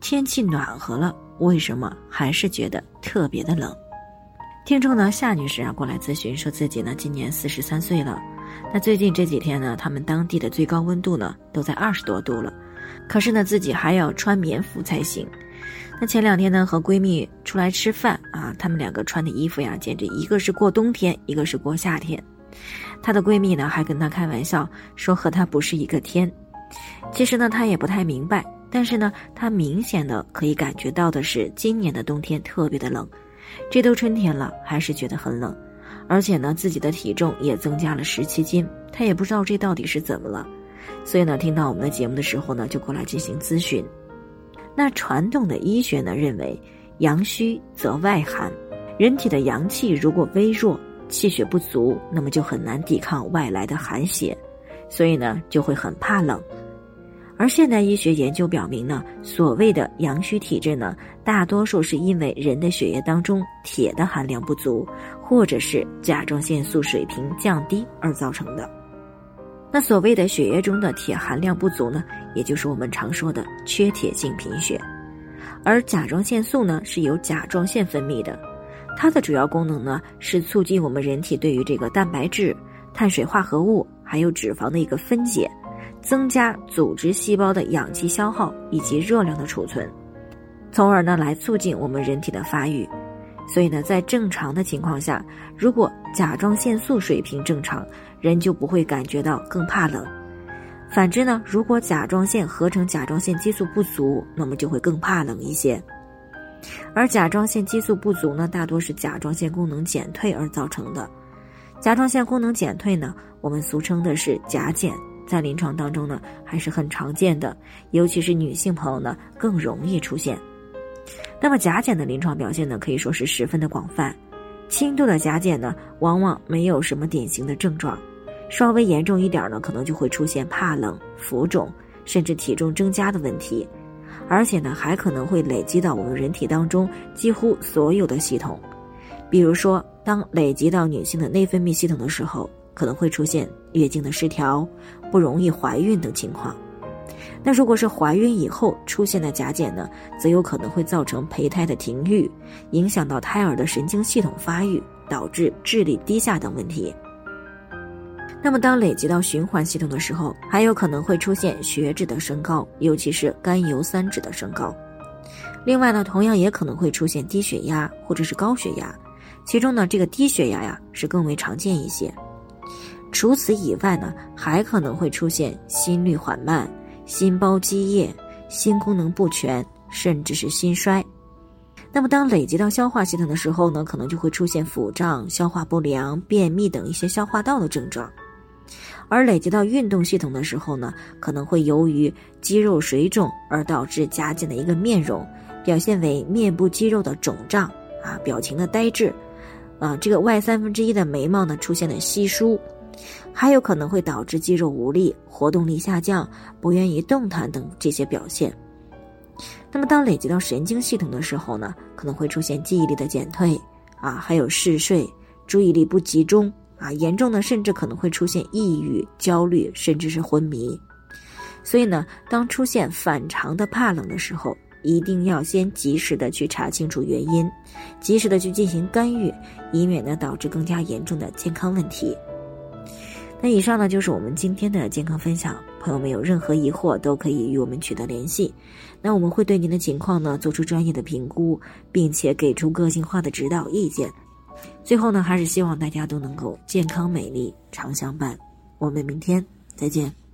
天气暖和了，为什么还是觉得特别的冷？听众呢夏女士啊过来咨询，说自己呢今年四十三岁了，那最近这几天呢，他们当地的最高温度呢都在二十多度了，可是呢自己还要穿棉服才行。那前两天呢和闺蜜出来吃饭啊，她们两个穿的衣服呀，简直一个是过冬天，一个是过夏天。她的闺蜜呢还跟她开玩笑说和她不是一个天。其实呢她也不太明白。但是呢，他明显的可以感觉到的是，今年的冬天特别的冷，这都春天了，还是觉得很冷，而且呢，自己的体重也增加了十七斤，他也不知道这到底是怎么了，所以呢，听到我们的节目的时候呢，就过来进行咨询。那传统的医学呢，认为阳虚则外寒，人体的阳气如果微弱，气血不足，那么就很难抵抗外来的寒邪，所以呢，就会很怕冷。而现代医学研究表明呢，所谓的阳虚体质呢，大多数是因为人的血液当中铁的含量不足，或者是甲状腺素水平降低而造成的。那所谓的血液中的铁含量不足呢，也就是我们常说的缺铁性贫血。而甲状腺素呢，是由甲状腺分泌的，它的主要功能呢，是促进我们人体对于这个蛋白质、碳水化合物还有脂肪的一个分解。增加组织细胞的氧气消耗以及热量的储存，从而呢来促进我们人体的发育。所以呢，在正常的情况下，如果甲状腺素水平正常，人就不会感觉到更怕冷。反之呢，如果甲状腺合成甲状腺激素不足，那么就会更怕冷一些。而甲状腺激素不足呢，大多是甲状腺功能减退而造成的。甲状腺功能减退呢，我们俗称的是甲减。在临床当中呢，还是很常见的，尤其是女性朋友呢更容易出现。那么甲减的临床表现呢，可以说是十分的广泛。轻度的甲减呢，往往没有什么典型的症状；稍微严重一点呢，可能就会出现怕冷、浮肿，甚至体重增加的问题。而且呢，还可能会累积到我们人体当中几乎所有的系统，比如说，当累积到女性的内分泌系统的时候。可能会出现月经的失调、不容易怀孕等情况。那如果是怀孕以后出现的甲减呢，则有可能会造成胚胎的停育，影响到胎儿的神经系统发育，导致智力低下等问题。那么当累积到循环系统的时候，还有可能会出现血脂的升高，尤其是甘油三酯的升高。另外呢，同样也可能会出现低血压或者是高血压，其中呢，这个低血压呀是更为常见一些。除此以外呢，还可能会出现心率缓慢、心包积液、心功能不全，甚至是心衰。那么，当累积到消化系统的时候呢，可能就会出现腹胀、消化不良、便秘等一些消化道的症状。而累积到运动系统的时候呢，可能会由于肌肉水肿而导致甲减的一个面容，表现为面部肌肉的肿胀啊，表情的呆滞，啊，这个外三分之一的眉毛呢出现了稀疏。还有可能会导致肌肉无力、活动力下降、不愿意动弹等这些表现。那么，当累积到神经系统的时候呢，可能会出现记忆力的减退啊，还有嗜睡、注意力不集中啊，严重的甚至可能会出现抑郁、焦虑，甚至是昏迷。所以呢，当出现反常的怕冷的时候，一定要先及时的去查清楚原因，及时的去进行干预，以免呢导致更加严重的健康问题。那以上呢就是我们今天的健康分享，朋友们有任何疑惑都可以与我们取得联系，那我们会对您的情况呢做出专业的评估，并且给出个性化的指导意见。最后呢，还是希望大家都能够健康美丽常相伴。我们明天再见。